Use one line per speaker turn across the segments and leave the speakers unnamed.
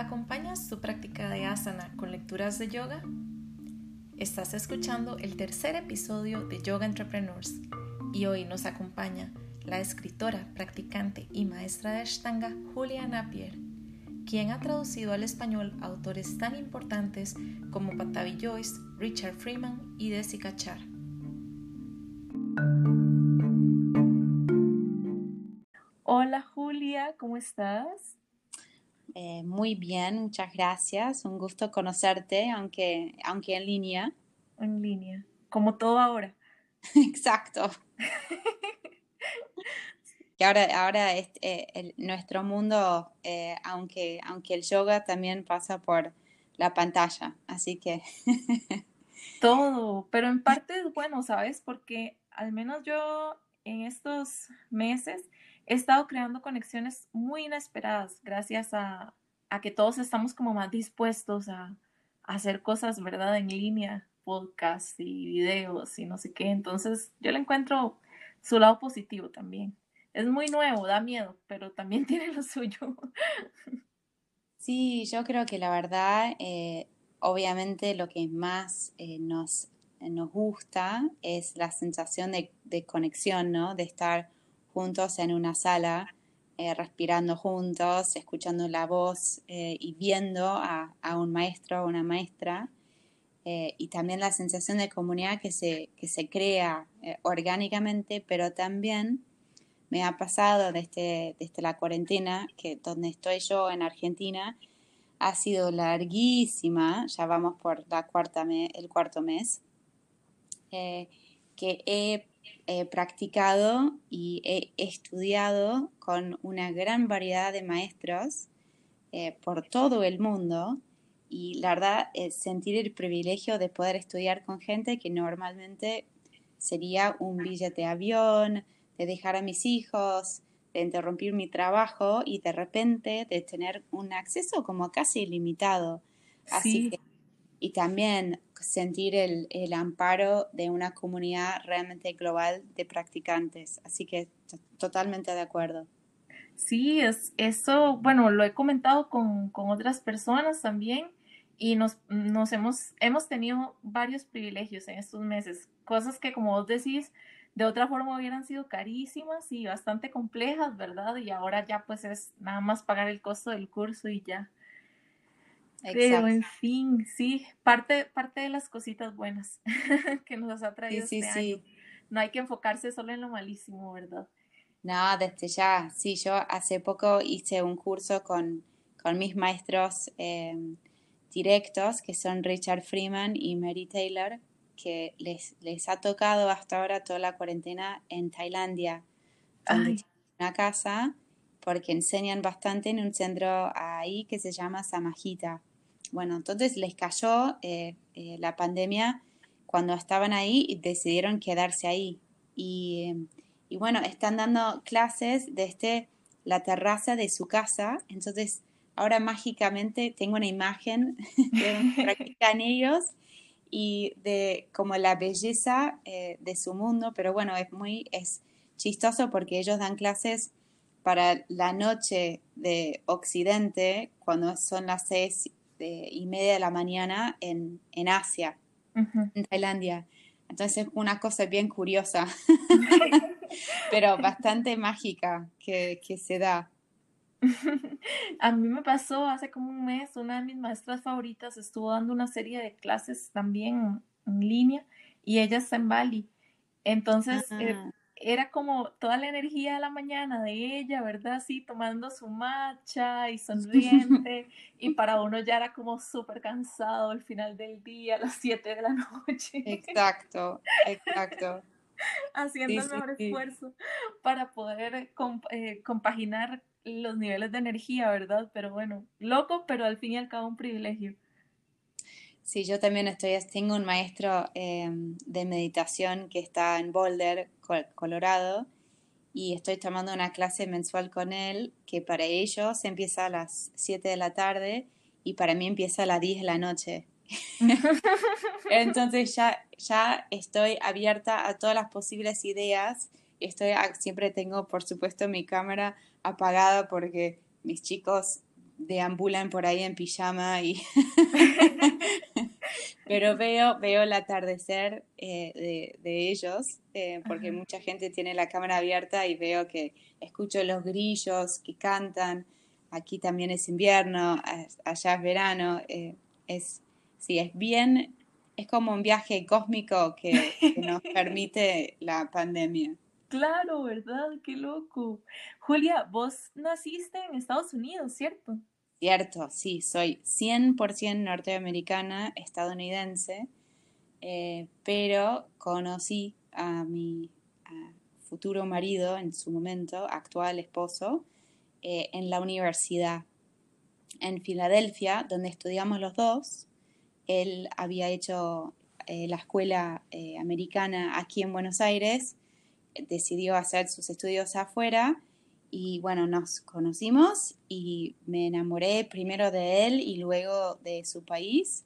¿Acompañas tu práctica de asana con lecturas de yoga? Estás escuchando el tercer episodio de Yoga Entrepreneurs y hoy nos acompaña la escritora, practicante y maestra de Ashtanga Julia Napier, quien ha traducido al español autores tan importantes como Patavi Joyce, Richard Freeman y Desi Cachar. ¿Cómo estás?
Eh, muy bien, muchas gracias. Un gusto conocerte, aunque, aunque en línea.
En línea, como todo ahora.
Exacto. que ahora, ahora es, eh, nuestro mundo, eh, aunque, aunque el yoga también pasa por la pantalla, así que...
todo, pero en parte es bueno, ¿sabes? Porque al menos yo en estos meses he estado creando conexiones muy inesperadas gracias a, que todos estamos como más dispuestos a, hacer cosas, ¿verdad? En línea, podcast y videos y no sé qué. Entonces yo le encuentro su lado positivo también. Es muy nuevo, da miedo, pero también tiene lo suyo.
Sí, yo creo que la verdad, eh, obviamente lo que más eh, nos, nos gusta es la sensación de, de conexión, ¿no? De estar juntos en una sala, eh, respirando juntos, escuchando la voz eh, y viendo a, un maestro o una maestra. Eh, y también la sensación de comunidad que se, que se crea orgánicamente, pero también me ha pasado desde, desde la cuarentena, que donde estoy yo en Argentina, ha sido larguísima, ya vamos por la cuarta el cuarto mes, que he he practicado y he estudiado con una gran variedad de maestros eh, por todo el mundo y la verdad es sentir el privilegio de poder estudiar con gente que normalmente sería un billete de avión, de dejar a mis hijos, de interrumpir mi trabajo y de repente de tener un acceso como casi ilimitado. Así que, y también sentir el, el, amparo de una comunidad realmente global de practicantes. Así que totalmente de acuerdo.
Sí, es, eso, bueno, lo he comentado con, con otras personas también y nos, nos hemos, hemos tenido varios privilegios en estos meses, cosas que como vos decís, de otra forma hubieran sido carísimas y bastante complejas, ¿verdad? Y ahora ya pues es nada más pagar el costo del curso y ya. Pero en fin, sí, parte, parte de las cositas buenas que nos ha traído este año. No hay que enfocarse solo en lo malísimo, ¿verdad?
No, desde ya. Sí, yo hace poco hice un curso con, con mis maestros em, directos, que son Richard Freeman y Mary Taylor, que les, les ha tocado hasta ahora toda la cuarentena en Tailandia, donde una casa, porque enseñan bastante en un centro ahí que se llama Samajita bueno, entonces les cayó eh, eh, la pandemia cuando estaban ahí y decidieron quedarse ahí. Y, bueno, están dando clases desde la terraza de su casa. Entonces, ahora mágicamente tengo una imagen de que practican ellos y de como la belleza eh, de su mundo. Pero bueno, es muy es chistoso porque ellos dan clases para la noche de Occidente, cuando son las seis y media de la mañana en, Asia, en Tailandia. Entonces, una cosa bien curiosa, pero bastante mágica que, se da.
A mí me pasó hace como un mes, una de mis maestras favoritas estuvo dando una serie de clases también en línea y ella está en Bali. Entonces, eh, ah era como toda la energía de la mañana de ella, ¿verdad? Así tomando su matcha y sonriente. y para uno ya era como súper cansado al final del día, a las 7 de la noche.
Exacto, exacto.
Haciendo el mejor esfuerzo para poder eh, compaginar los niveles de energía, ¿verdad? Pero bueno, loco, pero al fin y al cabo un privilegio.
Sí, yo también estoy, tengo un maestro em, de meditación que está en Boulder, Colorado, y estoy tomando una clase mensual con él que para ellos empieza a las 7 de la tarde y para mí empieza a las 10 de la noche. Entonces ya, ya estoy abierta a todas las posibles ideas. Estoy, siempre tengo, por supuesto, mi cámara apagada porque mis chicos deambulan por ahí en pijama y pero veo veo el atardecer eh, de, ellos eh, porque mucha gente tiene la cámara abierta y veo que escucho los grillos que cantan aquí también es invierno allá es verano eh, es sí es bien es como un viaje cósmico que nos permite la pandemia
Claro, ¿verdad? Qué loco. Julia, vos naciste en Estados Unidos, ¿cierto?
Cierto, sí, soy 100% norteamericana, estadounidense, eh, pero conocí a mi futuro marido en su momento, actual esposo, eh, en la universidad en Filadelfia, donde estudiamos los dos. Él había hecho eh, la escuela americana aquí en Buenos Aires, decidió hacer sus estudios afuera y bueno, nos conocimos y me enamoré primero de él y luego de su país.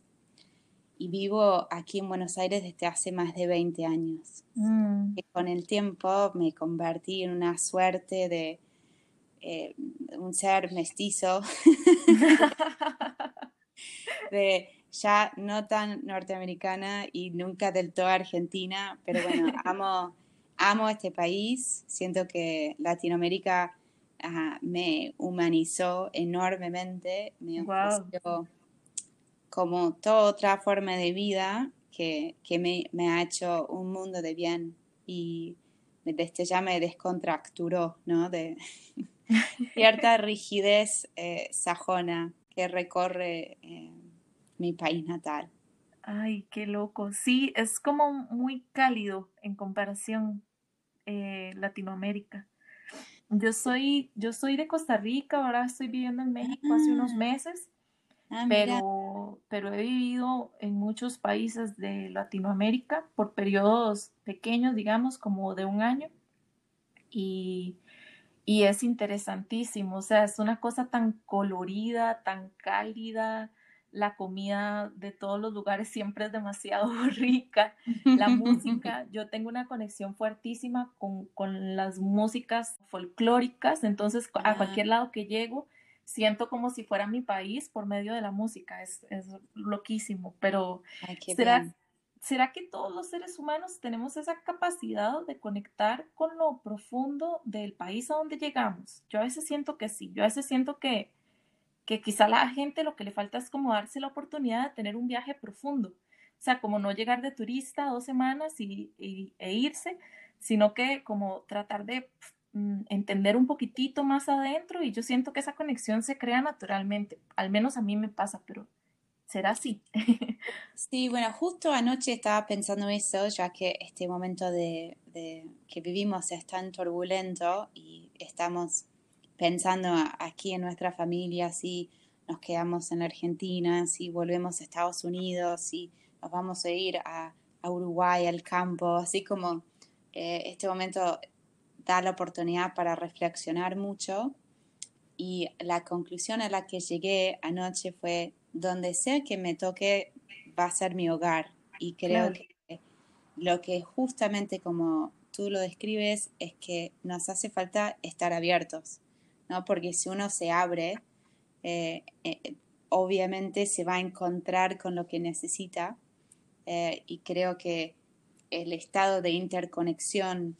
Y vivo aquí en Buenos Aires desde hace más de 20 años. Mm. Y con el tiempo me convertí en una suerte de eh, un ser mestizo, de ya no tan norteamericana y nunca del todo argentina, pero bueno, amo amo este país, siento que Latinoamérica me humanizó enormemente, me ofreció como toda otra forma de vida que, me, ha hecho un mundo de bien y desde ya me descontracturó, ¿no? De cierta rigidez eh, sajona que recorre eh, mi país natal.
Ay, qué loco. Sí, es como muy cálido en comparación eh, Latinoamérica. Yo soy, yo soy de Costa Rica, ahora estoy viviendo en México hace unos ah. meses, ah, pero, pero he vivido en muchos países de Latinoamérica por periodos pequeños, digamos, como de un año. Y, y es interesantísimo, o sea, es una cosa tan colorida, tan cálida, la comida de todos los lugares siempre es demasiado rica, la música, yo tengo una conexión fuertísima con, las músicas folclóricas, entonces a cualquier lado que llego siento como si fuera mi país por medio de la música, es, loquísimo, pero ¿será, ¿será que todos los seres humanos tenemos esa capacidad de conectar con lo profundo del país a donde llegamos? Yo a veces siento que sí, yo a veces siento que que quizá la gente lo que le falta es como darse la oportunidad de tener un viaje profundo. O sea, como no llegar de turista dos semanas y, e irse, sino que como tratar de mm, entender un poquitito más adentro y yo siento que esa conexión se crea naturalmente. Al menos a mí me pasa, pero será así.
sí, bueno, justo anoche estaba pensando eso, ya que este momento de, de que vivimos es tan turbulento y estamos pensando aquí en nuestra familia, si nos quedamos en Argentina, si volvemos a Estados Unidos, si nos vamos a ir a, Uruguay, al campo, así como eh, este momento da la oportunidad para reflexionar mucho. Y la conclusión a la que llegué anoche fue, donde sea que me toque, va a ser mi hogar. Y creo que lo que justamente como tú lo describes es que nos hace falta estar abiertos ¿no? Porque si uno se abre, eh, eh, obviamente se va a encontrar con lo que necesita eh, y creo que el estado de interconexión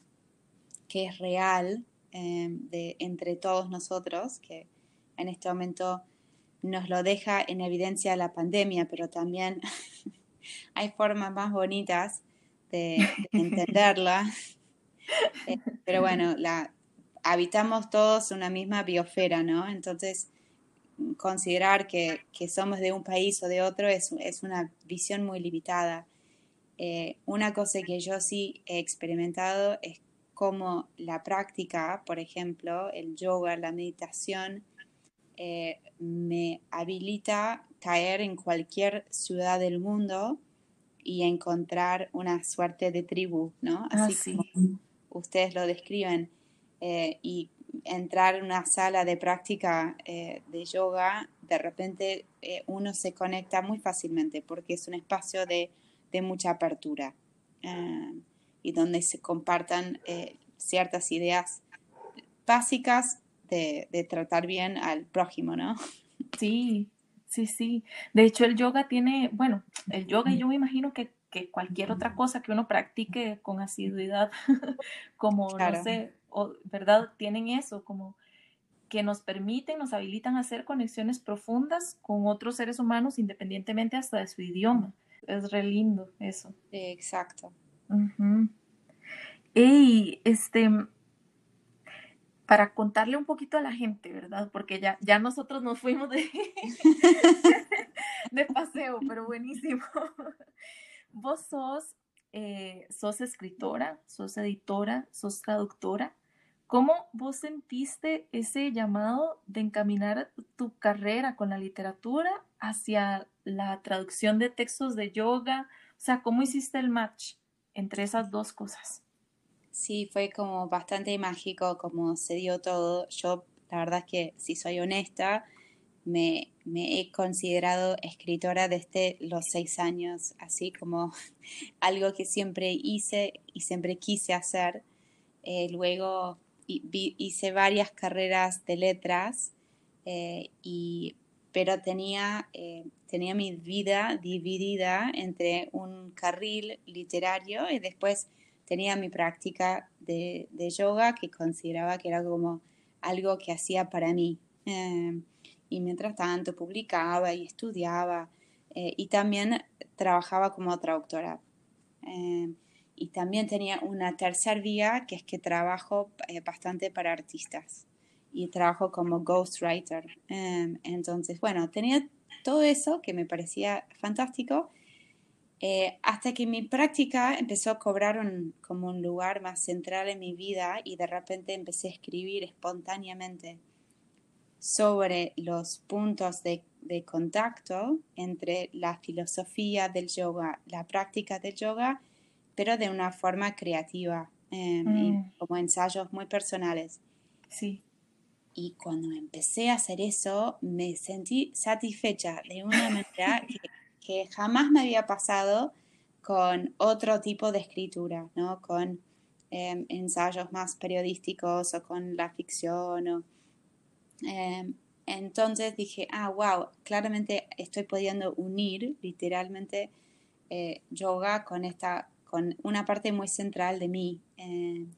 que es real de, entre todos nosotros, que en este momento nos lo deja en evidencia la pandemia, pero también hay formas más bonitas de, de entenderla. pero bueno, la, habitamos todos una misma biosfera, ¿no? Entonces, considerar que, somos de un país o de otro es, una visión muy limitada. Eh, una cosa que yo sí he experimentado es cómo la práctica, por ejemplo, el yoga, la meditación, eh, me habilita caer en cualquier ciudad del mundo y encontrar una suerte de tribu, ¿no?
Ah, Así como
ustedes lo describen. Eh, y entrar en una sala de práctica eh, de yoga, de repente eh, uno se conecta muy fácilmente porque es un espacio de, mucha apertura ah, y donde se compartan eh, ciertas ideas básicas de, de, tratar bien al prójimo, ¿no?
Sí, sí, sí. De hecho, el yoga tiene, bueno, el yoga yo me imagino que que cualquier otra cosa que uno practique con asiduidad, como, no sé, ¿verdad? Tienen eso, como que nos permiten, nos habilitan a hacer conexiones profundas con otros seres humanos independientemente hasta de su idioma. Es re lindo eso.
Exacto.
Y este, para contarle un poquito a la gente, ¿verdad? Porque ya, ya nosotros nos fuimos de, de paseo, pero buenísimo. Vos sos, eh, sos escritora, sos editora, sos traductora. ¿Cómo vos sentiste ese llamado de encaminar tu carrera con la literatura hacia la traducción de textos de yoga? O sea, ¿cómo hiciste el match entre esas dos cosas?
Sí, fue como bastante mágico como se dio todo. Yo, la verdad es que, si soy honesta, me, he considerado escritora desde los seis años, así como algo que siempre hice y siempre quise hacer. Eh, luego hice varias carreras de letras, eh, y, pero tenía, eh, tenía mi vida dividida entre un carril literario y después tenía mi práctica de, yoga que consideraba que era como algo que hacía para mí y mientras tanto publicaba y estudiaba eh, y también trabajaba como traductora. Eh, y también tenía una tercera vía que es que trabajo eh, bastante para artistas y trabajo como ghostwriter. entonces, bueno, tenía todo eso que me parecía fantástico. hasta que mi práctica empezó a cobrar como un lugar más central en mi vida y de repente empecé a escribir espontáneamente sobre los puntos de, contacto entre la filosofía del yoga, la práctica del yoga, pero de una forma creativa, em, mm. como ensayos muy personales.
Sí.
Y cuando empecé a hacer eso, me sentí satisfecha de una manera que, jamás me había pasado con otro tipo de escritura, ¿no? Con em, ensayos más periodísticos o con la ficción o Em, entonces dije, ah, wow, claramente estoy pudiendo unir literalmente eh, yoga con, esta, con una parte muy central de mí. Em,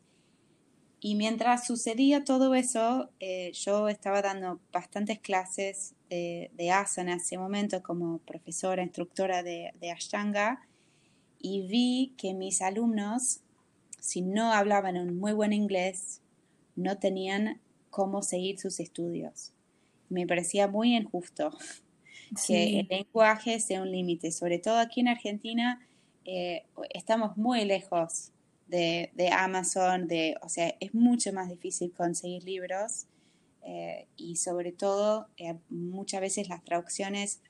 y mientras sucedía todo eso, eh, yo estaba dando bastantes clases de, de, asana en ese momento como profesora, instructora de, de Ashtanga, y vi que mis alumnos, si no hablaban un muy buen inglés, no tenían cómo seguir sus estudios. Me parecía muy injusto que el lenguaje sea un límite, sobre todo aquí en Argentina eh, estamos muy lejos de, Amazon, de, o sea, es mucho más difícil conseguir libros eh, y sobre todo eh, muchas veces las traducciones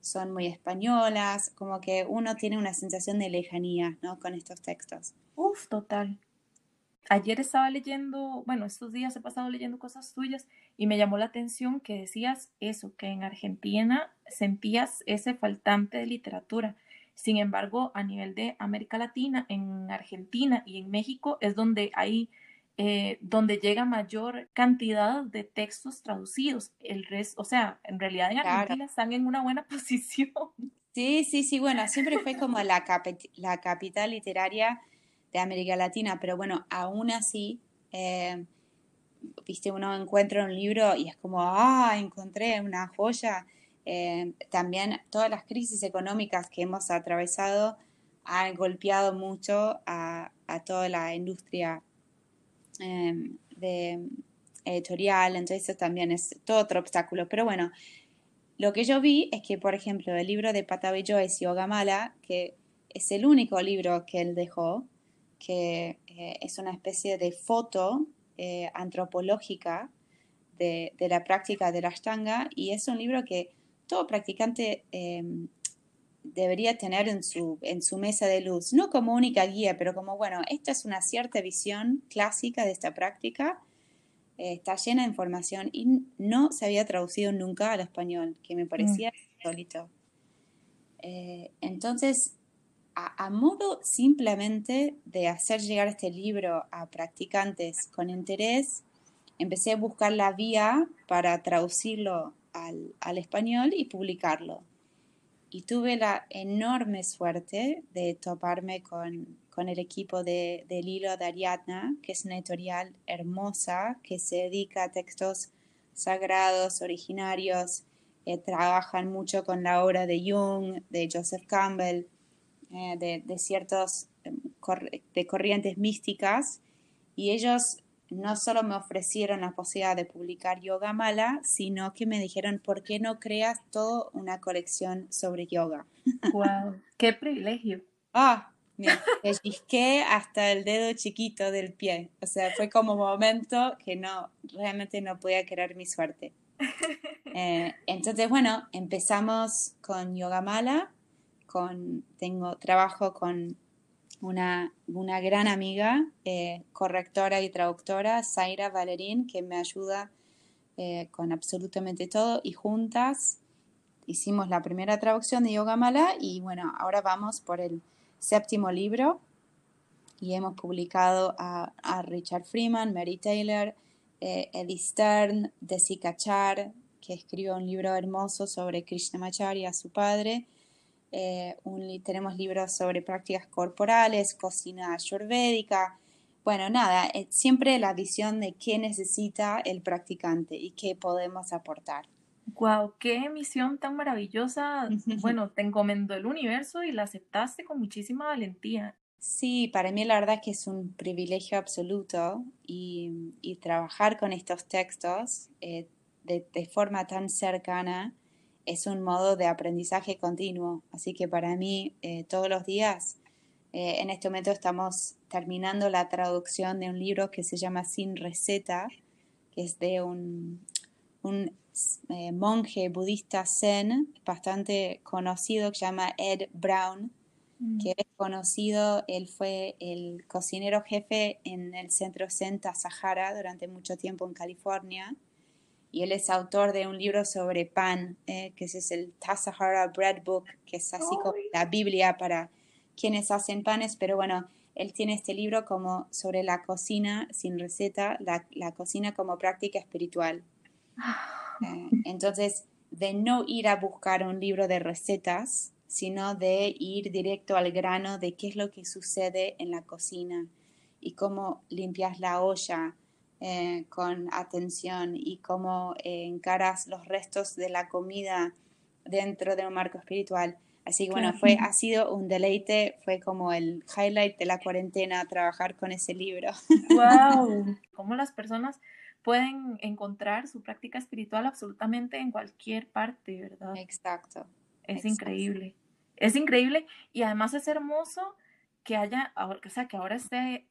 son muy españolas, como que uno tiene una sensación de lejanía ¿no? con estos textos.
Uf, total ayer estaba leyendo, bueno, estos días he pasado leyendo cosas tuyas y me llamó la atención que decías eso, que en Argentina sentías ese faltante de literatura. Sin embargo, a nivel de América Latina, en Argentina y en México es donde hay, eh, donde llega mayor cantidad de textos traducidos. El resto, o sea, en realidad en Argentina están en una buena posición.
Sí, sí, sí, bueno, siempre fue como la, la capital literaria de América Latina, pero bueno, aún así, eh, viste, uno encuentra un libro y es como, ah, encontré una joya. Eh, también todas las crisis económicas que hemos atravesado han golpeado mucho a, toda la industria em, de, editorial, entonces eso también es todo otro obstáculo. Pero bueno, lo que yo vi es que, por ejemplo, el libro de Patavi Joyce y Ogamala, que es el único libro que él dejó, que eh, es una especie de foto eh, antropológica de, la práctica de la Ashtanga y es un libro que todo practicante em, debería tener en su, en su mesa de luz, no como única guía, pero como, bueno, esta es una cierta visión clásica de esta práctica eh, está llena de información y no se había traducido nunca al español, que me
Mm.
parecía insólito. Eh, entonces, a, a modo simplemente de hacer llegar este libro a practicantes con interés, empecé a buscar la vía para traducirlo al, español y publicarlo. Y tuve la enorme suerte de toparme con, con el equipo de, del hilo de Ariadna, que es una editorial hermosa que se dedica a textos sagrados, originarios, eh, trabajan mucho con la obra de Jung, de Joseph Campbell, eh, de, de ciertos eh, de corrientes místicas, y ellos no solo me ofrecieron la posibilidad de publicar Yoga Mala, sino que me dijeron, ¿por qué no creas toda una colección sobre yoga?
Wow, qué privilegio.
Ah, me pellizqué hasta el dedo chiquito del pie. O sea, fue como un momento que no, realmente no podía creer mi suerte. Eh, entonces, bueno, empezamos con Yoga Mala, con, tengo trabajo con una, una gran amiga, eh, correctora y traductora, Zaira Valerín, que me ayuda eh, con absolutamente todo y juntas hicimos la primera traducción de Yoga Mala y bueno, ahora vamos por el séptimo libro y hemos publicado a, Richard Freeman, Mary Taylor, eh, Eddie Stern, Desi Kachar, que escribió un libro hermoso sobre Krishnamacharya, su padre. Eh, un tenemos libros sobre prácticas corporales, cocina ayurvédica. Bueno, nada, eh, siempre la visión de qué necesita el practicante y qué podemos aportar.
Wow, qué misión tan maravillosa. Bueno, te encomendó el universo y la aceptaste con muchísima valentía.
Sí, para mí la verdad que es un privilegio absoluto y, y trabajar con estos textos eh, de, de forma tan cercana es un modo de aprendizaje continuo. Así que para mí eh, todos los días, eh, en este momento estamos terminando la traducción de un libro que se llama Sin Receta, que es de un, un eh, monje budista zen bastante conocido que se llama Ed Brown
Mm.
que es conocido, él fue el cocinero jefe en el centro Zen Sahara durante mucho tiempo en California y él es autor de un libro sobre pan, eh, que ese es el Sahara Bread Book, que es así como la Biblia para quienes hacen panes, pero bueno, él tiene este libro como sobre la cocina sin receta, la, la cocina como práctica espiritual. Eh, entonces, de no ir a buscar un libro de recetas, sino de ir directo al grano de qué es lo que sucede en la cocina y cómo limpias la olla eh, con atención y cómo eh, encaras los restos de la comida dentro de un marco espiritual. Así que bueno, fue, ha sido un deleite, fue como el highlight de la cuarentena trabajar con ese libro.
Wow, cómo las personas pueden encontrar su práctica espiritual absolutamente en cualquier parte, ¿verdad?
Exacto.
Es
exacto.
increíble. Es increíble y además es hermoso que haya, o sea, que ahora esté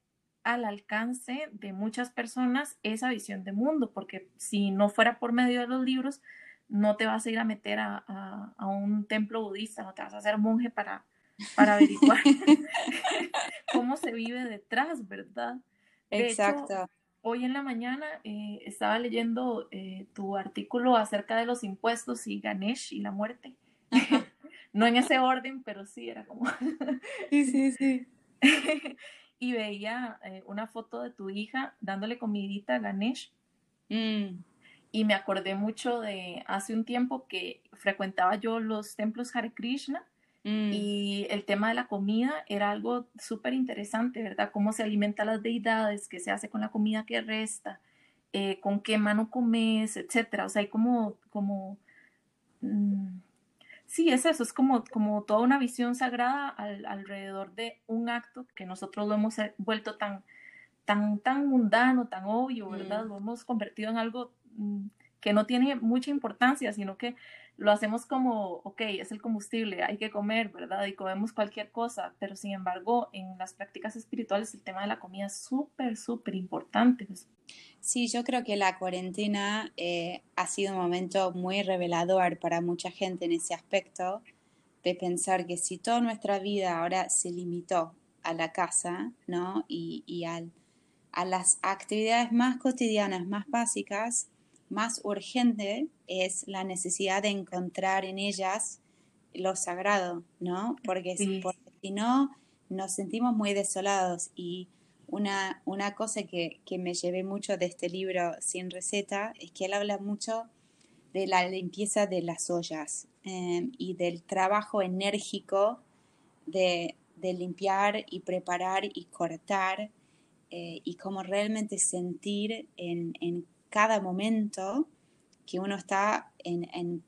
al alcance de muchas personas esa visión de mundo, porque si no fuera por medio de los libros, no te vas a ir a meter a, a- a un templo budista, no te vas a hacer monje para, para averiguar cómo se vive detrás, ¿verdad? De hecho,
Exacto.
Hoy en la mañana eh, estaba leyendo eh, tu artículo acerca de los impuestos y Ganesh y la muerte. no en ese orden, pero sí era como...
Sí, sí, sí.
Y veía eh, una foto de tu hija dándole comidita a Ganesh
Mm,
y me acordé mucho de hace un tiempo que frecuentaba yo los templos Hare Krishna
mm.
y el tema de la comida era algo súper interesante, ¿verdad? Cómo se alimenta las deidades, qué se hace con la comida que resta, eh, con qué mano comes, etcétera. O sea, hay como, como, mm, sí, es eso, es como, como toda una visión sagrada al- alrededor de un acto que nosotros lo hemos vuelto tan, tan, tan mundano, tan obvio, ¿verdad?
Mm.
Lo hemos convertido en algo mm, que no tiene mucha importancia, sino que lo hacemos como, ok, es el combustible, hay que comer, ¿verdad? Y comemos cualquier cosa, pero sin embargo, en las prácticas espirituales el tema de la comida es súper, súper importante. pues.
Sí, yo creo que la cuarentena eh, ha sido un momento muy revelador para mucha gente en ese aspecto, de pensar que si toda nuestra vida ahora se limitó a la casa, ¿no? Y, y al, a las actividades más cotidianas, más básicas, más urgente es la necesidad de encontrar en ellas lo sagrado, ¿no? Porque, si no, nos sentimos muy desolados y una, una cosa que, me llevé mucho de este libro sin receta es que él habla mucho de la limpieza de las ollas em, y del trabajo enérgico de, limpiar y preparar y cortar eh, y cómo realmente sentir en, en cada momento que uno está en,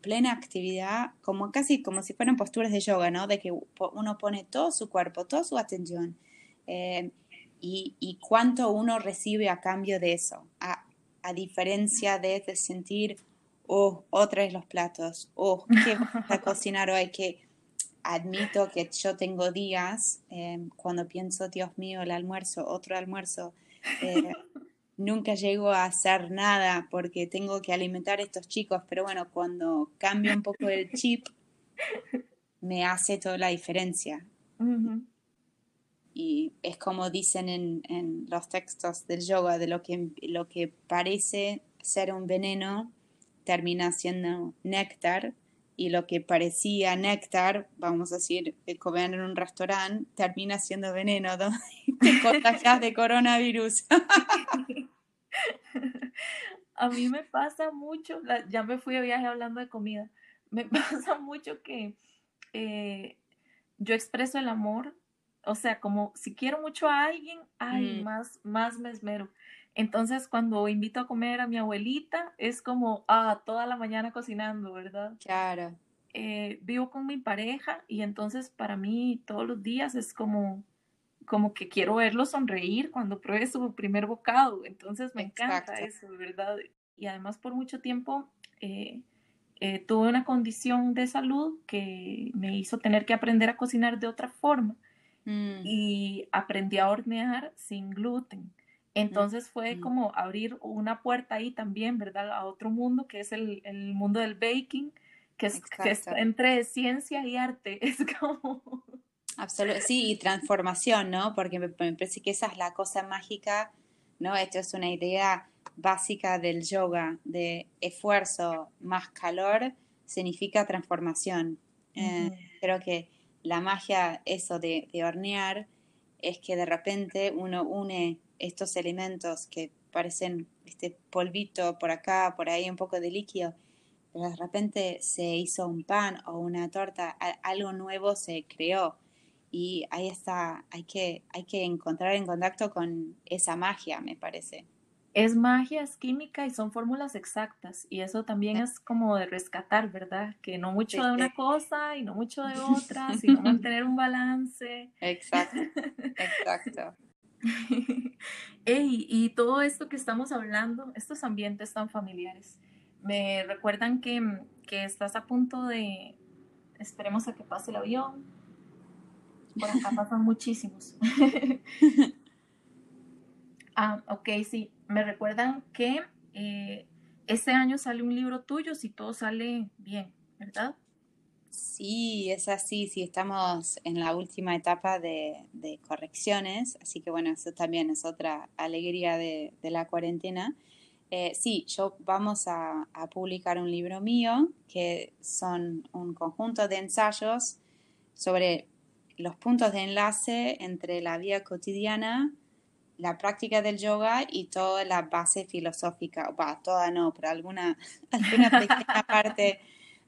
plena actividad, como casi como si fueran posturas de yoga, ¿no? De que uno pone todo su cuerpo, toda su atención. Eh, y, cuánto uno recibe a cambio de eso, a, diferencia de, sentir, oh, otra vez los platos, oh, ¿qué a cocinar hoy? Que admito que yo tengo días eh, cuando pienso, Dios mío, el almuerzo, otro almuerzo, eh, nunca llego a hacer nada porque tengo que alimentar a estos chicos, pero bueno, cuando cambio un poco el chip, me hace toda la diferencia. Y es como dicen en, los textos del yoga, de lo que, lo que parece ser un veneno termina siendo néctar y lo que parecía néctar, vamos a decir, comer en un restaurante, termina siendo veneno, ¿no? te contagias de coronavirus.
a mí me pasa mucho, ya me fui a viaje hablando de comida, me pasa mucho que eh, yo expreso el amor, o sea, como si quiero mucho a alguien, ay, mm. más, más me esmero. Entonces, cuando invito a comer a mi abuelita, es como, ah, toda la mañana cocinando, ¿verdad?
Claro.
Eh, vivo con mi pareja y entonces para mí todos los días es como, como que quiero verlo sonreír cuando pruebe su primer bocado. Entonces me encanta eso, ¿verdad? Y además por mucho tiempo eh, eh, tuve una condición de salud que me hizo tener que aprender a cocinar de otra forma. Mm. Y aprendí a hornear sin gluten. Entonces fue mm. como abrir una puerta ahí también, ¿verdad? A otro mundo que es el, el mundo del baking, que es, que es, entre ciencia y arte. Es como...
Absolutamente, sí, y transformación, ¿no? Porque me, parece que esa es la cosa mágica, ¿no? Esto es una idea básica del yoga, de esfuerzo más calor significa transformación. Eh, creo que la magia, eso de, de, hornear, es que de repente uno une estos elementos que parecen este polvito por acá, por ahí, un poco de líquido, pero de repente se hizo un pan o una torta, algo nuevo se creó y ahí está, hay que, hay que encontrar en contacto con esa magia, me parece.
Es magia, es química y son fórmulas exactas y eso también es como de rescatar, ¿verdad? Que no mucho de una cosa y no mucho de otra, sino mantener un balance.
Exacto, exacto.
Ey, y todo esto que estamos hablando, estos ambientes tan familiares, me recuerdan que, que estás a punto de, esperemos a que pase el avión, por acá pasan muchísimos. ah, ok, sí. Me recuerdan que eh, este año sale un libro tuyo si todo sale bien, ¿verdad?
Sí, es así, sí, estamos en la última etapa de, correcciones, así que bueno, eso también es otra alegría de, la cuarentena. Eh, sí, yo vamos a, a, publicar un libro mío que son un conjunto de ensayos sobre los puntos de enlace entre la vida cotidiana, la práctica del yoga y toda la base filosófica, va, toda no, pero alguna, alguna pequeña parte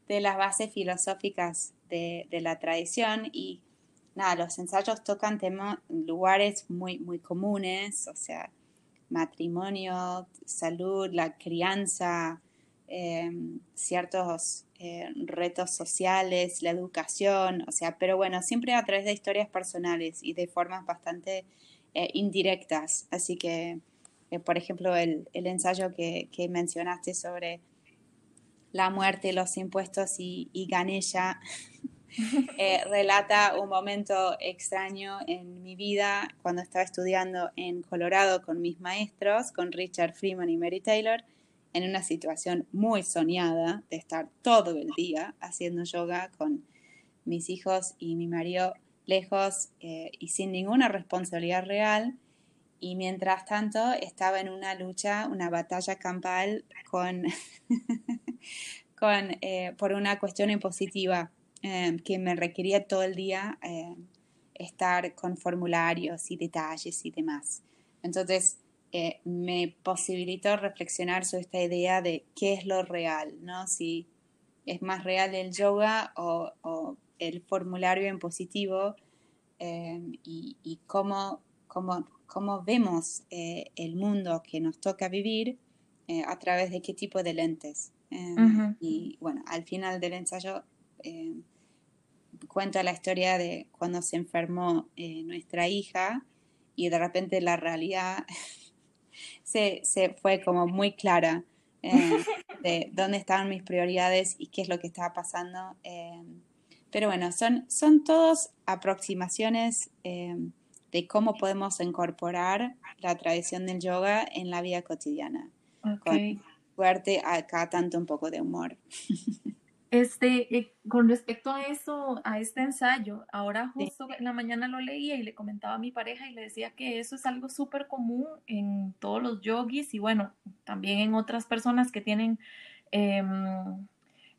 de las bases filosóficas de, la tradición. Y nada, los ensayos tocan temas, lugares muy, muy comunes, o sea, matrimonio, salud, la crianza, em, ciertos eh, retos sociales, la educación, o sea, pero bueno, siempre a través de historias personales y de formas bastante eh, indirectas. Así que, eh, por ejemplo, el, ensayo que, mencionaste sobre la muerte, los impuestos y, y Ganesha, relata un momento extraño en mi vida cuando estaba estudiando en Colorado con mis maestros, con Richard Freeman y Mary Taylor en una situación muy soñada de estar todo el día haciendo yoga con mis hijos y mi marido lejos eh, y sin ninguna responsabilidad real. y mientras tanto estaba en una lucha, una batalla campal con, con, eh, por una cuestión impositiva eh, que me requería todo el día eh, estar con formularios y detalles y demás. Entonces, me posibilitó reflexionar sobre esta idea de qué es lo real, ¿no? Si es más real el yoga o, o el formulario impositivo y, y cómo, cómo cómo vemos eh, el mundo que nos toca vivir eh, a través de qué tipo de lentes. Eh, y bueno, al final del ensayo cuenta la historia de cuando se enfermó nuestra hija y de repente la realidad se, se, fue como muy clara de dónde estaban mis prioridades y qué es lo que estaba pasando. pero bueno, son, son todas aproximaciones de cómo podemos incorporar la tradición del yoga en la vida cotidiana. Con fuerte, acá tanto un poco de humor.
Este, eh, con respecto a eso, a este ensayo, ahora justo en la mañana lo leía y le comentaba a mi pareja y le decía que eso es algo súper común en todos los yogis y bueno, también en otras personas que tienen em,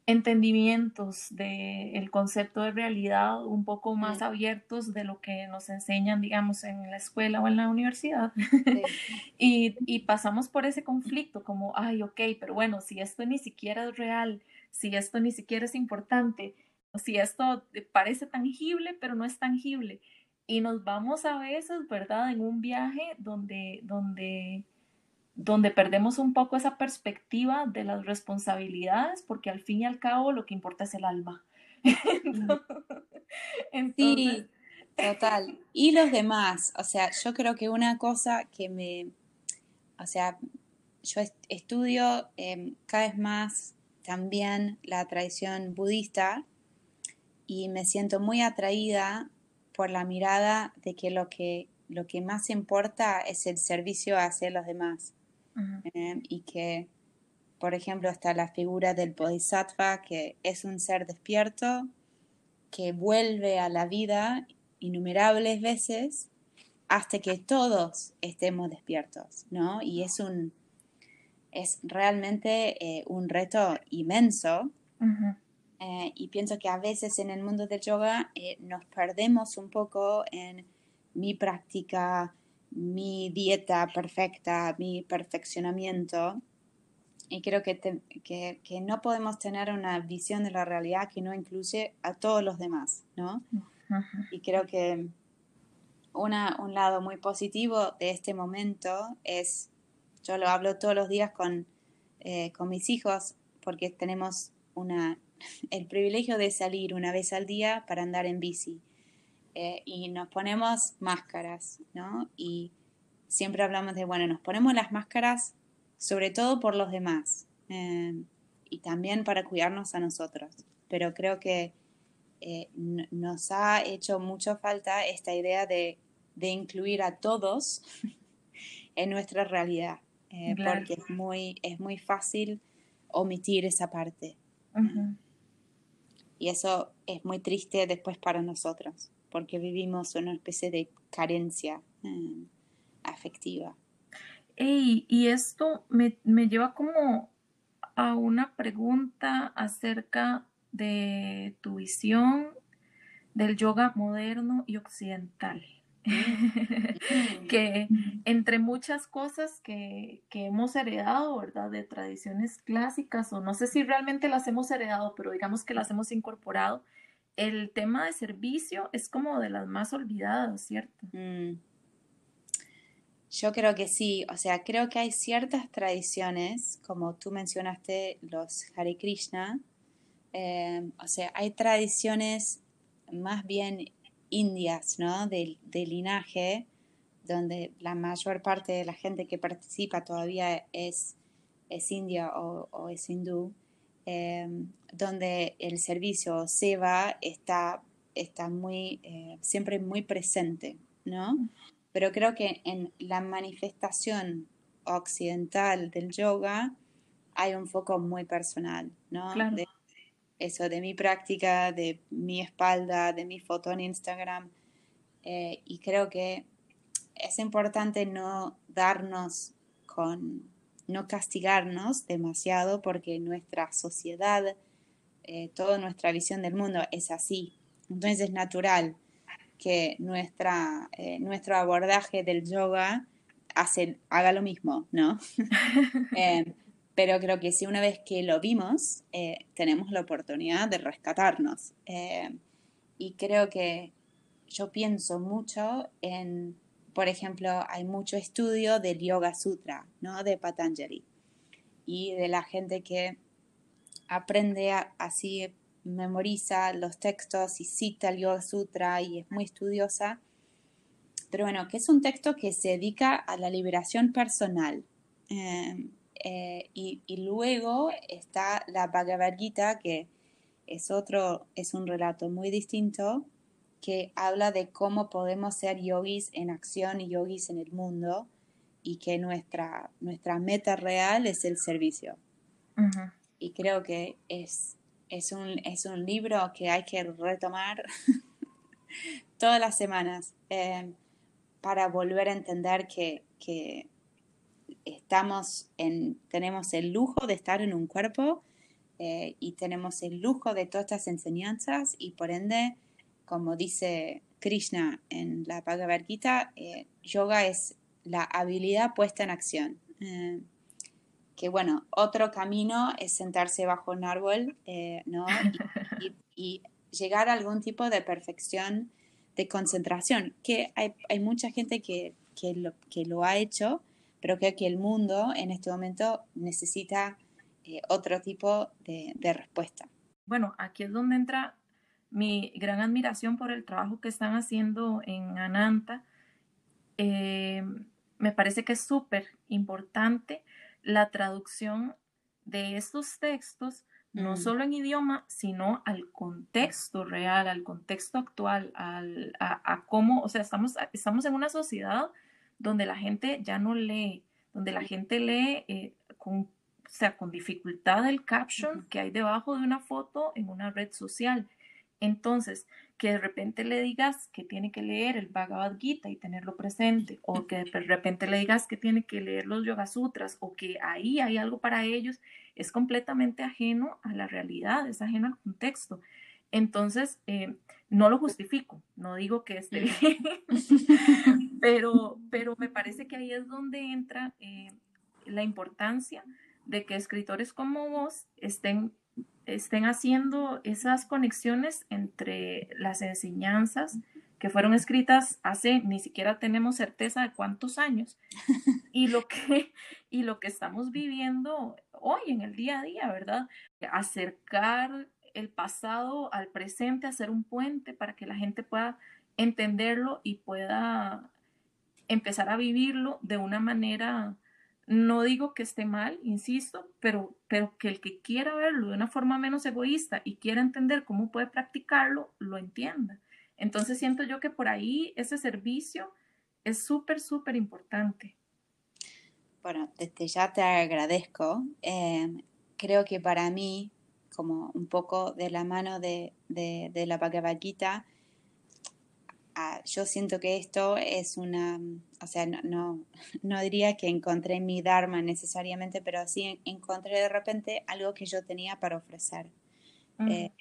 entendimientos del concepto de realidad un poco más abiertos de lo que nos enseñan, digamos, en la escuela o en la universidad. y, pasamos por ese conflicto como, ay, ok, pero bueno, si esto ni siquiera es real, si esto ni siquiera es importante, si esto parece tangible, pero no es tangible. Y nos vamos a veces, ¿verdad?, en un viaje donde, donde donde perdemos un poco esa perspectiva de las responsabilidades, porque al fin y al cabo lo que importa es el alma.
Sí, total. Y los demás, o sea, yo creo que una cosa que me, o sea, yo estudio em, cada vez más también la tradición budista y me siento muy atraída por la mirada de que lo que, lo que más importa es el servicio hacia los demás. Eh, y que, por ejemplo, está la figura del Bodhisattva, que es un ser despierto, que vuelve a la vida innumerables veces hasta que todos estemos despiertos, ¿no? Y es un es realmente eh, un reto inmenso. Eh, y pienso que a veces en el mundo del yoga nos perdemos un poco en mi práctica mi dieta perfecta, mi perfeccionamiento. Y creo que, que, no podemos tener una visión de la realidad que no incluye a todos los demás, ¿no? Y creo que una, un lado muy positivo de este momento es, yo lo hablo todos los días con, eh, con mis hijos, porque tenemos una, el privilegio de salir una vez al día para andar en bici. Eh, y nos ponemos máscaras, ¿no? Y siempre hablamos de, bueno, nos ponemos las máscaras sobre todo por los demás eh, y también para cuidarnos a nosotros. Pero creo que eh, nos ha hecho mucho falta esta idea de, incluir a todos en nuestra realidad, porque es muy, es muy fácil omitir esa parte. Y eso es muy triste después para nosotros porque vivimos una especie de carencia eh, afectiva.
y esto me, lleva como a una pregunta acerca de tu visión del yoga moderno y occidental. Que entre muchas cosas que, que, hemos heredado, ¿verdad? De tradiciones clásicas, o no sé si realmente las hemos heredado, pero digamos que las hemos incorporado, el tema de servicio es como de las más olvidadas, ¿cierto? Mm.
Yo creo que sí, o sea, creo que hay ciertas tradiciones, como tú mencionaste, los Hare Krishna, eh, o sea, hay tradiciones más bien indias, ¿no? De, linaje, donde la mayor parte de la gente que participa todavía es, es india o, o es hindú. Em, donde el servicio SEVA está, está muy, eh, siempre muy presente, ¿no? Pero creo que en la manifestación occidental del yoga hay un foco muy personal, ¿no? De eso, de mi práctica, de mi espalda, de mi foto en Instagram. Eh, y creo que es importante no darnos con, no castigarnos demasiado porque nuestra sociedad, eh, toda nuestra visión del mundo es así. Entonces es natural que nuestra, eh, nuestro abordaje del yoga hace, haga lo mismo, ¿no? Eh, pero creo que si una vez que lo vimos, tenemos la oportunidad de rescatarnos. y creo que yo pienso mucho en por ejemplo, hay mucho estudio del Yoga Sutra, ¿no? De Patanjali. Y de la gente que aprende así, memoriza los textos y cita el Yoga Sutra y es muy estudiosa. Pero bueno, que es un texto que se dedica a la liberación personal. Em, eh, y, y, luego está la Bhagavad Gita, que es otro, es un relato muy distinto, que habla de cómo podemos ser yogis en acción y yogis en el mundo y que nuestra, nuestra meta real es el servicio. Y creo que es, es, un, es un libro que hay que retomar todas las semanas eh, para volver a entender que, que, estamos en, tenemos el lujo de estar en un cuerpo eh, y tenemos el lujo de todas estas enseñanzas y por ende como dice Krishna en la Bhagavad Gita, eh, yoga es la habilidad puesta en acción. Eh, que bueno, otro camino es sentarse bajo un árbol eh, ¿no? y, llegar a algún tipo de perfección de concentración, que hay, mucha gente que, lo, que lo ha hecho, pero creo que el mundo en este momento necesita otro tipo de, de respuesta.
Bueno, aquí es donde entra mi gran admiración por el trabajo que están haciendo en Ananta. Eh, me parece que es súper importante la traducción de estos textos, no mm. solo en idioma, sino al contexto real, al contexto actual, al, a, cómo, o sea, estamos, estamos en una sociedad donde la gente ya no lee, donde la gente lee eh, con, o sea, con dificultad el caption que hay debajo de una foto en una red social. Entonces, que de repente le digas que tiene que leer el Bhagavad Gita y tenerlo presente, o que de repente le digas que tiene que leer los Yoga Sutras, o que ahí hay algo para ellos, es completamente ajeno a la realidad, es ajeno al contexto. Entonces, eh, no lo justifico, no digo que esté bien, pero, pero me parece que ahí es donde entra eh, la importancia de que escritores como vos estén estén haciendo esas conexiones entre las enseñanzas que fueron escritas hace ni siquiera tenemos certeza de cuántos años y lo que y lo que estamos viviendo hoy en el día a día, ¿verdad? Acercar el pasado al presente, hacer un puente para que la gente pueda entenderlo y pueda empezar a vivirlo de una manera no digo que esté mal, insisto, pero, pero que el que quiera verlo de una forma menos egoísta y quiera entender cómo puede practicarlo, lo entienda. Entonces siento yo que por ahí ese servicio es súper, súper importante.
Bueno, desde ya te agradezco. Em, creo que para mí, como un poco de la mano de, de, la Bhagavad Gita, ah, yo siento que esto es una, o sea, no, no, diría que encontré mi Dharma necesariamente, pero sí encontré de repente algo que yo tenía para ofrecer. Eh,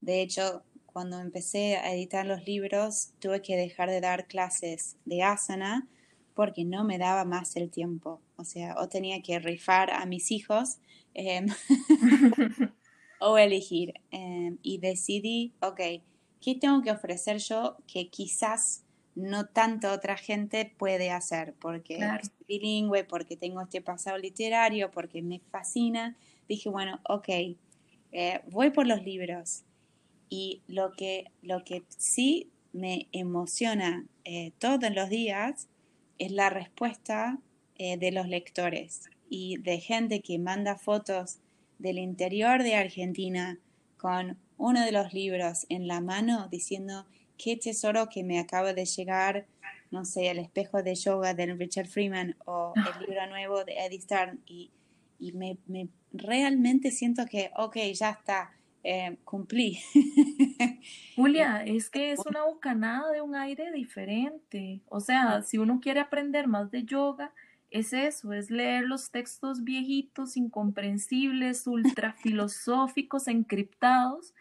de hecho, cuando empecé a editar los libros, tuve que dejar de dar clases de asana porque no me daba más el tiempo. O sea, o tenía que rifar a mis hijos em, o elegir. Em, y decidí, ok, ¿qué tengo que ofrecer yo que quizás no tanto otra gente puede hacer, porque soy bilingüe, porque tengo este pasado literario, porque me fascina. Dije, bueno, ok, eh, voy por los libros. Y lo que, lo que sí me emociona eh, todos los días es la respuesta eh, de los lectores y de gente que manda fotos del interior de Argentina con uno de los libros en la mano diciendo, qué tesoro que me acaba de llegar, no sé, el espejo de yoga de Richard Freeman o el libro nuevo de Eddie Stern y, y me, me, realmente siento que, ok, ya está, eh, cumplí.
Julia, es que es una bocanada de un aire diferente. O sea, si uno quiere aprender más de yoga, es eso, es leer los textos viejitos, incomprensibles, ultra filosóficos, encriptados,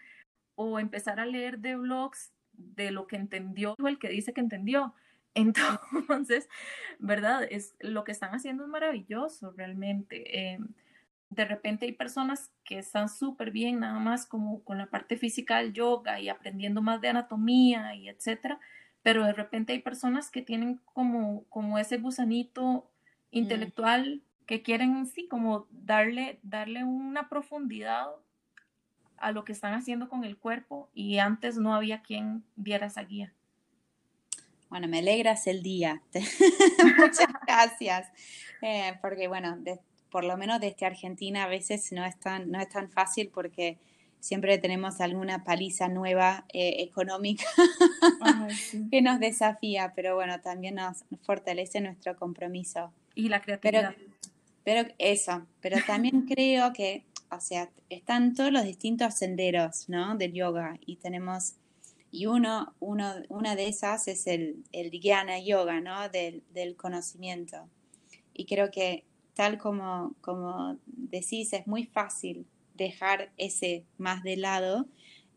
o empezar a leer de blogs de lo que entendió el que dice que entendió. Entonces, ¿verdad? Es, lo que están haciendo es maravilloso realmente. Eh, de repente hay personas que están súper bien nada más como con la parte física del yoga y aprendiendo más de anatomía y etcétera, pero de repente hay personas que tienen como, como ese gusanito Mm. intelectual que quieren sí como darle, darle una profundidad a lo que están haciendo con el cuerpo y antes no había quien diera esa guía.
Bueno, me alegras el día. Muchas gracias. Eh, porque bueno, por lo menos desde Argentina a veces no es tan, no es tan fácil porque siempre tenemos alguna paliza nueva eh, económica que nos desafía, pero bueno, también nos fortalece nuestro compromiso
y la creatividad.
Pero, eso, pero también creo que, o sea, están todos los distintos senderos, ¿no? Del yoga y tenemos, y uno, uno una de esas es el, el Jnana Yoga, ¿no? Del, del conocimiento. Y creo que tal como, como decís, es muy fácil dejar ese más de lado,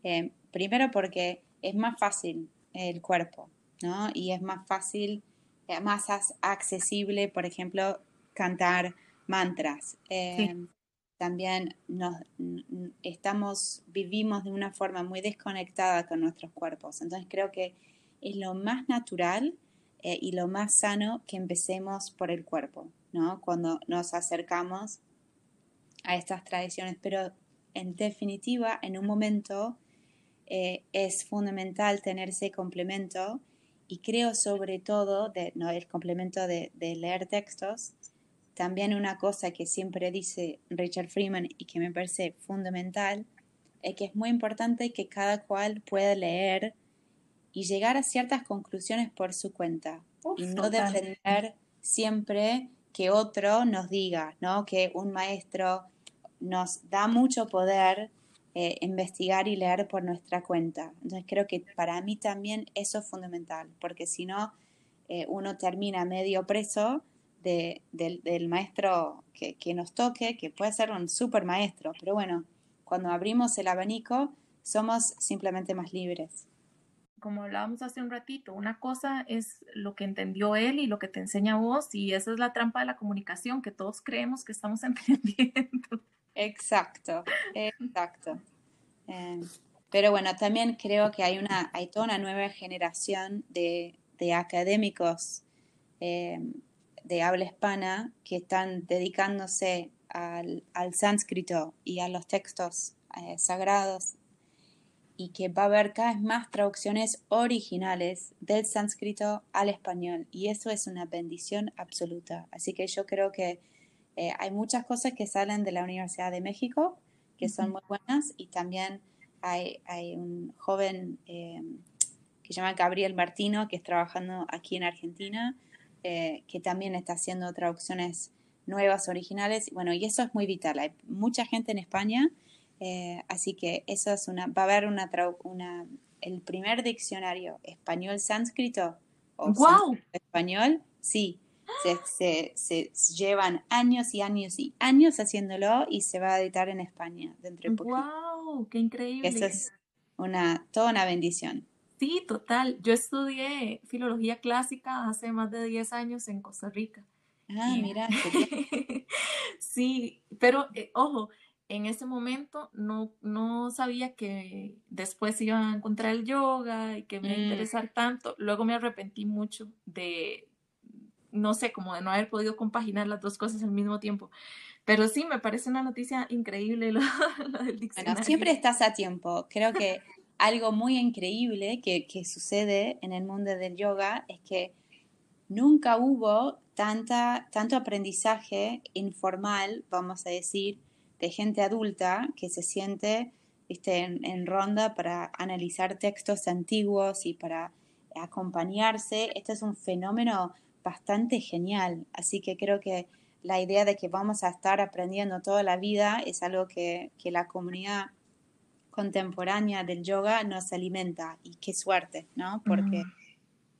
eh, primero porque es más fácil el cuerpo, ¿no? Y es más fácil más accesible, por ejemplo, cantar mantras. Em, también nos, estamos, vivimos de una forma muy desconectada con nuestros cuerpos. Entonces creo que es lo más natural eh, y lo más sano que empecemos por el cuerpo, ¿no? Cuando nos acercamos a estas tradiciones. Pero en definitiva, en un momento eh, es fundamental tener ese complemento y creo sobre todo, de, no, el complemento de, leer textos, también una cosa que siempre dice Richard Freeman y que me parece fundamental, es que es muy importante que cada cual pueda leer y llegar a ciertas conclusiones por su cuenta y no depender siempre que otro nos diga, ¿no? Que un maestro nos da mucho poder eh, investigar y leer por nuestra cuenta. Entonces creo que para mí también eso es fundamental, porque si no, eh, uno termina medio preso de, del, maestro que, que, nos toque, que puede ser un super maestro, pero bueno, cuando abrimos el abanico, somos simplemente más libres.
Como hablábamos hace un ratito, una cosa es lo que entendió él y lo que te enseña vos, y esa es la trampa de la comunicación, que todos creemos que estamos entendiendo.
Exacto, exacto. Eh, pero bueno, también creo que hay, una, hay toda una nueva generación de, de académicos eh, de habla hispana que están dedicándose al, al sánscrito y a los textos eh, sagrados y que va a haber cada vez más traducciones originales del sánscrito al español y eso es una bendición absoluta. Así que yo creo que hay muchas cosas que salen de la Universidad de México que son muy buenas y también hay, hay un joven eh, que se llama Gabriel Martino que es trabajando aquí en Argentina, eh, que también está haciendo traducciones nuevas, originales. Bueno, y eso es muy vital. Hay mucha gente en España, eh, así que eso es una, va a haber una, una el primer diccionario español-sánscrito o wow. español, sí, se, se, llevan años y años y años haciéndolo y se va a editar en España dentro de
poco. ¡Wow! ¡Qué increíble!
Eso es una, toda una bendición.
Sí, total. Yo estudié filología clásica hace más de 10 años en Costa Rica.
Ah, mira.
sí, pero eh, ojo, en ese momento no, no sabía que después iba a encontrar el yoga y que me iba a mm. interesar tanto. Luego me arrepentí mucho de, no sé, como de no haber podido compaginar las dos cosas al mismo tiempo. Pero sí, me parece una noticia increíble lo, del diccionario.
Bueno, siempre estás a tiempo. Creo que algo muy increíble que, que, sucede en el mundo del yoga es que nunca hubo tanta, tanto aprendizaje informal, vamos a decir, de gente adulta que se siente ¿viste? En, en ronda para analizar textos antiguos y para acompañarse. Este es un fenómeno bastante genial. Así que creo que la idea de que vamos a estar aprendiendo toda la vida es algo que, la comunidad contemporánea del yoga nos alimenta y qué suerte, ¿no? Porque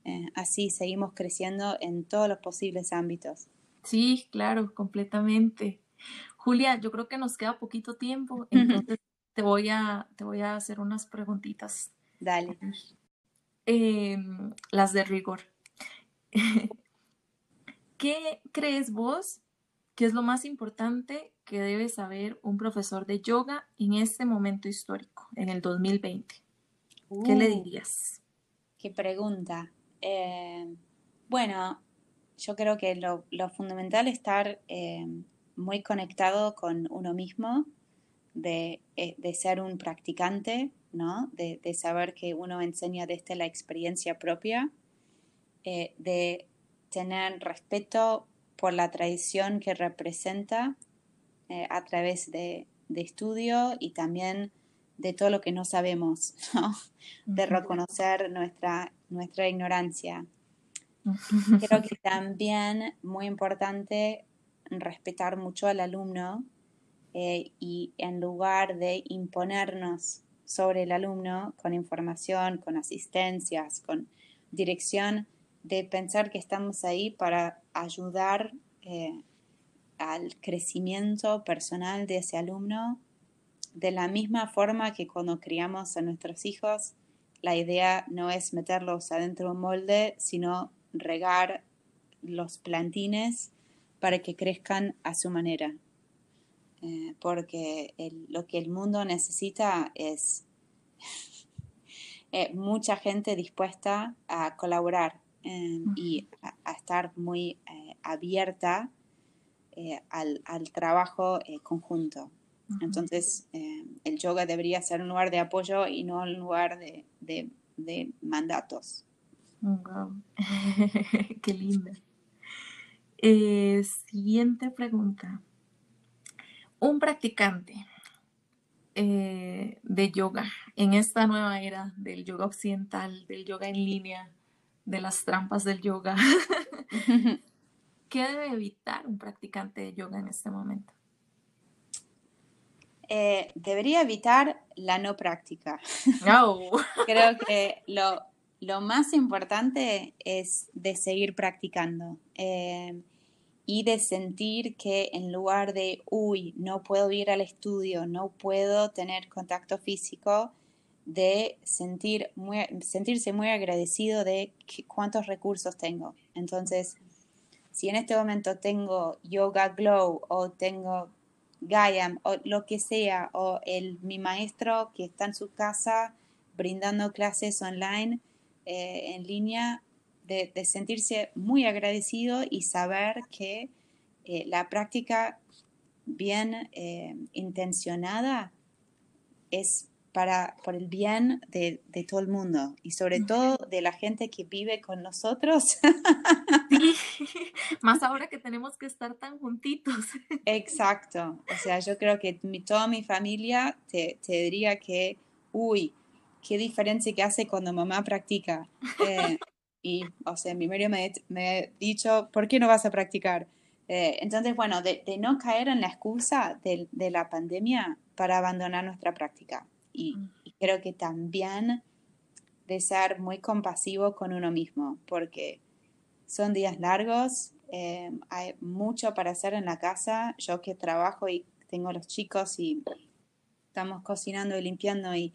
eh, así seguimos creciendo en todos los posibles ámbitos.
Sí, claro, completamente. Julia, yo creo que nos queda poquito tiempo, entonces te voy a, te voy a hacer unas preguntitas.
Dale.
Em, las de rigor. ¿Qué crees vos que es lo más importante que debe saber un profesor de yoga en este momento histórico, en el 2020? ¿Qué le
Uh,
dirías?
qué pregunta. Eh, bueno, yo creo que lo, lo fundamental es estar eh, muy conectado con uno mismo, de, eh, de ser un practicante, ¿no? De, de saber que uno enseña desde la experiencia propia, eh, de tener respeto por la tradición que representa eh, a través de, de estudio y también de todo lo que no sabemos, ¿no? De reconocer nuestra, nuestra ignorancia. Creo que también muy importante respetar mucho al alumno eh, y en lugar de imponernos sobre el alumno con información, con asistencias, con dirección, de pensar que estamos ahí para ayudar eh, al crecimiento personal de ese alumno, de la misma forma que cuando criamos a nuestros hijos, la idea no es meterlos adentro de un molde, sino regar los plantines para que crezcan a su manera. Eh, porque lo que el mundo necesita es eh, mucha gente dispuesta a colaborar eh, y a, a estar muy eh, abierta eh, al, al trabajo eh, conjunto. Entonces, el yoga debería ser un lugar de apoyo y no un lugar de, de- de mandatos.
Wow. Qué linda. Eh, siguiente pregunta. Un practicante eh, de yoga en esta nueva era del yoga occidental, del yoga en línea, de las trampas del yoga, ¿qué debe evitar un practicante de yoga en este momento?
Eh, debería evitar la no práctica.
Oh.
Creo que lo, lo más importante es de seguir practicando eh, y de sentir que en lugar de, uy, no puedo ir al estudio, no puedo tener contacto físico, de sentir sentirse muy agradecido de cuántos recursos tengo. Entonces, si en este momento tengo Yoga Glow o tengo Gayam o lo que sea, o el, mi maestro que está en su casa brindando clases online, eh, en línea, de, de sentirse muy agradecido y saber que eh, la práctica bien eh, intencionada es para, por el bien de, de todo el mundo y sobre todo de la gente que vive con nosotros.
Más ahora que tenemos que estar tan juntitos.
Exacto. O sea, yo creo que mi- toda mi familia te, te diría que, uy, qué diferencia que hace cuando mamá practica. Eh, y, o sea, mi marido me, me ha dicho, ¿por qué no vas a practicar? Eh, entonces, bueno, de, de no caer en la excusa de, de la pandemia para abandonar nuestra práctica. Y, y creo que también de ser muy compasivo con uno mismo, porque son días largos, eh, hay mucho para hacer en la casa. Yo que trabajo y tengo los chicos y estamos cocinando y limpiando y,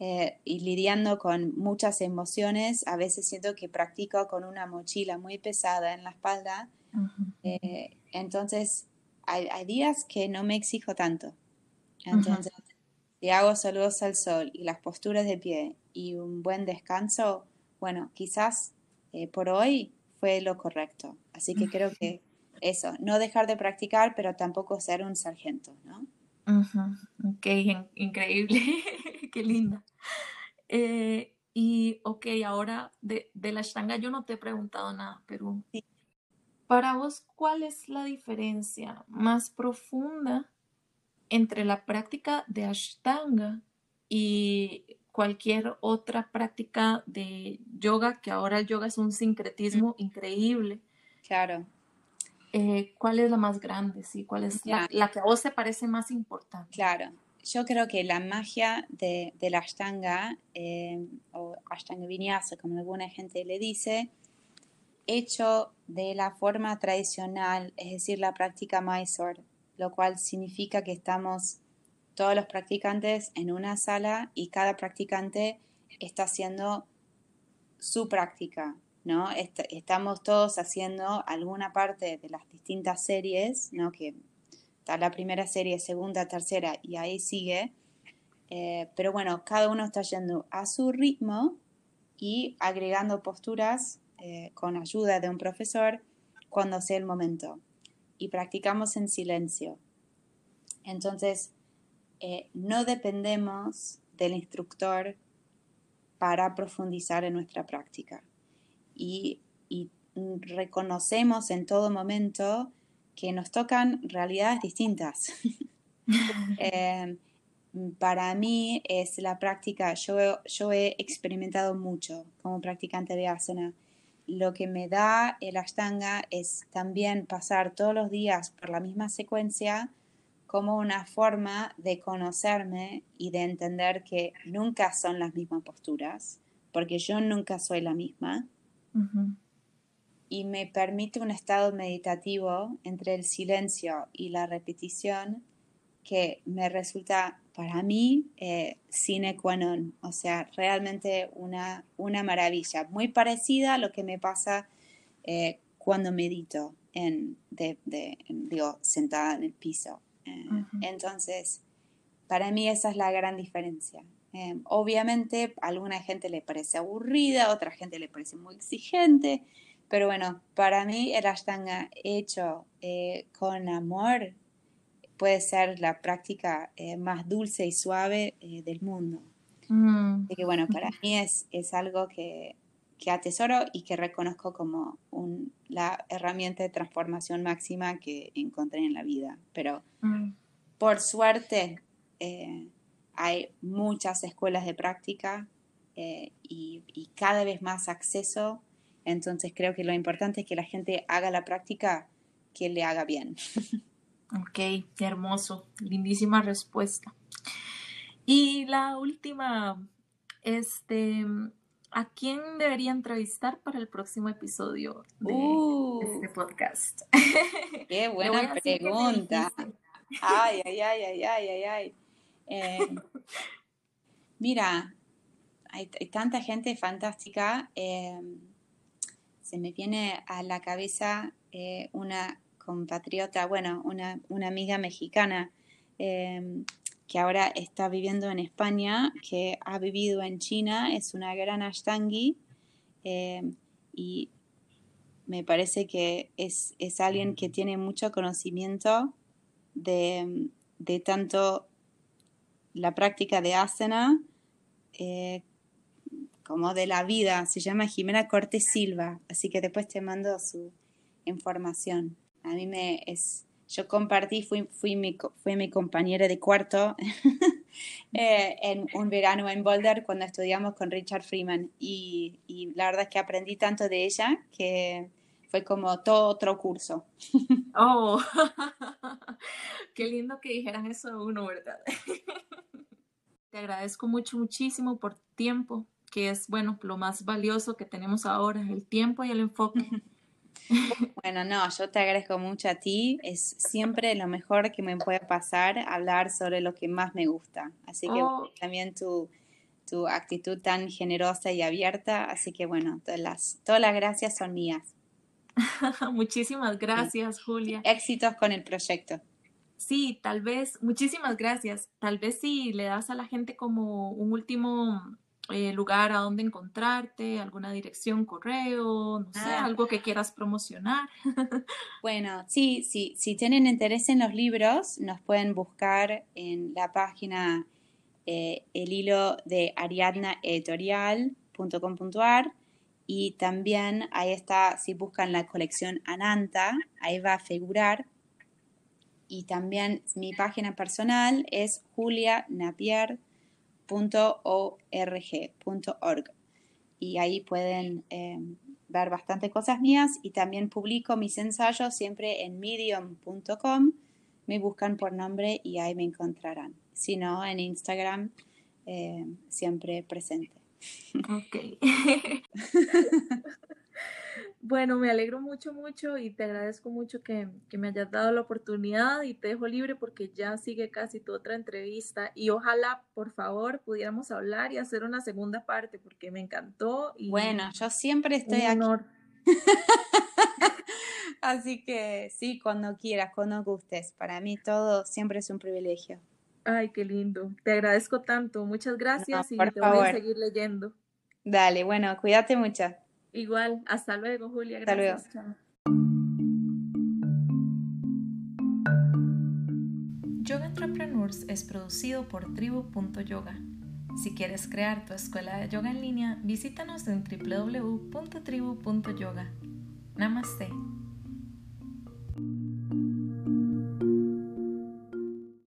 eh, y lidiando con muchas emociones, a veces siento que practico con una mochila muy pesada en la espalda.
Ujú,
Eh, entonces, hay, hay días que no me exijo tanto. Entonces, si hago saludos al sol y las posturas de pie y un buen descanso, bueno, quizás eh, por hoy fue lo correcto. Así que creo que eso, no dejar de practicar, pero tampoco ser un sargento, ¿no?
Ujú, Ok, in- increíble, qué linda. Eh, y ok, ahora de, de la Ashtanga yo no te he preguntado nada, pero
Sí.
para vos, ¿cuál es la diferencia más profunda entre la práctica de Ashtanga y cualquier otra práctica de yoga, que ahora el yoga es un sincretismo increíble?
Claro.
Eh, ¿cuál es la más grande? Sí, ¿cuál es la,
Ya.
la que a vos te parece más importante?
Claro. yo creo que la magia de, la Ashtanga, eh, o Ashtanga Vinyasa, como alguna gente le dice, hecho de la forma tradicional, es decir, la práctica Mysore, lo cual significa que estamos todos los practicantes en una sala y cada practicante está haciendo su práctica, ¿no? estamos todos haciendo alguna parte de las distintas series, ¿no? Que está la primera serie, segunda, tercera y ahí sigue. Eh, pero bueno, cada uno está yendo a su ritmo y agregando posturas eh, con ayuda de un profesor cuando sea el momento. Y practicamos en silencio. Entonces, eh, no dependemos del instructor para profundizar en nuestra práctica. Y, reconocemos en todo momento que nos tocan realidades distintas. Eh, para mí es la práctica, yo, yo he experimentado mucho como practicante de asana. Lo que me da el ashtanga es también pasar todos los días por la misma secuencia como una forma de conocerme y de entender que nunca son las mismas posturas, porque yo nunca soy la misma. Y me permite un estado meditativo entre el silencio y la repetición que me resulta para mí eh, sine qua non, o sea, realmente una, una maravilla, muy parecida a lo que me pasa eh, cuando medito en, digo, sentada en el piso. Entonces, para mí esa es la gran diferencia. Eh, obviamente, a alguna gente le parece aburrida, a otra gente le parece muy exigente, pero bueno, para mí el ashtanga hecho eh, con amor puede ser la práctica eh, más dulce y suave del mundo. Mm. Así que bueno, para mí es, es algo que, que, atesoro y que reconozco como un, la herramienta de transformación máxima que encontré en la vida. Pero mm. por suerte eh, hay muchas escuelas de práctica eh, y, cada vez más acceso. Entonces creo que lo importante es que la gente haga la práctica que le haga bien.
Ok, hermoso, lindísima respuesta. Y la última, este, ¿A quién debería entrevistar para el próximo episodio de uh. este podcast?
Qué buena pregunta. Ay, ay, ay, ay, ay, ay, ay. Eh, mira, hay, tanta gente fantástica. Eh, se me viene a la cabeza eh, una compatriota, bueno, una, amiga mexicana que ahora está viviendo en España, que ha vivido en China, es una gran ashtangi eh, y me parece que es, alguien que tiene mucho conocimiento de, tanto la práctica de asana eh, como de la vida. Se llama Jimena Corte Silva, así que después te mando su información. A mí me es yo compartí, fui, fui, mi, fui mi compañera de cuarto eh, en un verano en Boulder cuando estudiamos con Richard Freeman y, y, la verdad es que aprendí tanto de ella que fue como todo otro curso.
oh, qué lindo que dijeran eso uno, ¿verdad? Te agradezco mucho, muchísimo por tiempo, que es, bueno, lo más valioso que tenemos ahora, el tiempo y el enfoque.
Bueno, no, yo te agradezco mucho a ti. Es siempre lo mejor que me puede pasar hablar sobre lo que más me gusta. Así que oh. también tu, tu, actitud tan generosa y abierta. Así que bueno, todas las, todas las gracias son mías.
Muchísimas gracias, Julia.
Éxitos con el proyecto.
Sí, tal vez, muchísimas gracias. Tal vez si le das a la gente como un último eh, lugar a donde encontrarte, alguna dirección, correo, no sé, ah. algo que quieras promocionar.
bueno, sí, sí, si tienen interés en los libros, nos pueden buscar en la página eh, el hilo de ariadnaeditorial.com.ar y también ahí está, si buscan la colección Ananta, ahí va a figurar. Y también mi página personal es Julia Napier .org.org y ahí pueden em, ver bastante cosas mías y también publico mis ensayos siempre en medium.com me buscan por nombre y ahí me encontrarán. Si no, en Instagram eh, siempre presente.
Ok. Bueno, me alegro mucho, mucho y te agradezco mucho que, me hayas dado la oportunidad y te dejo libre porque ya sigue casi tu otra entrevista y ojalá, por favor, pudiéramos hablar y hacer una segunda parte porque me encantó. Y
bueno, yo siempre estoy aquí. Así que sí, cuando quieras, cuando gustes. Para mí todo siempre es un privilegio.
Ay, qué lindo. Te agradezco tanto. Muchas gracias y te voy a seguir leyendo.
Dale, bueno, cuídate mucho.
Igual, hasta luego, Julia. Gracias. Hasta luego. Yoga Entrepreneurs es producido por tribu.yoga. Si quieres crear tu escuela de yoga en línea, visítanos en www.tribu.yoga. Namaste.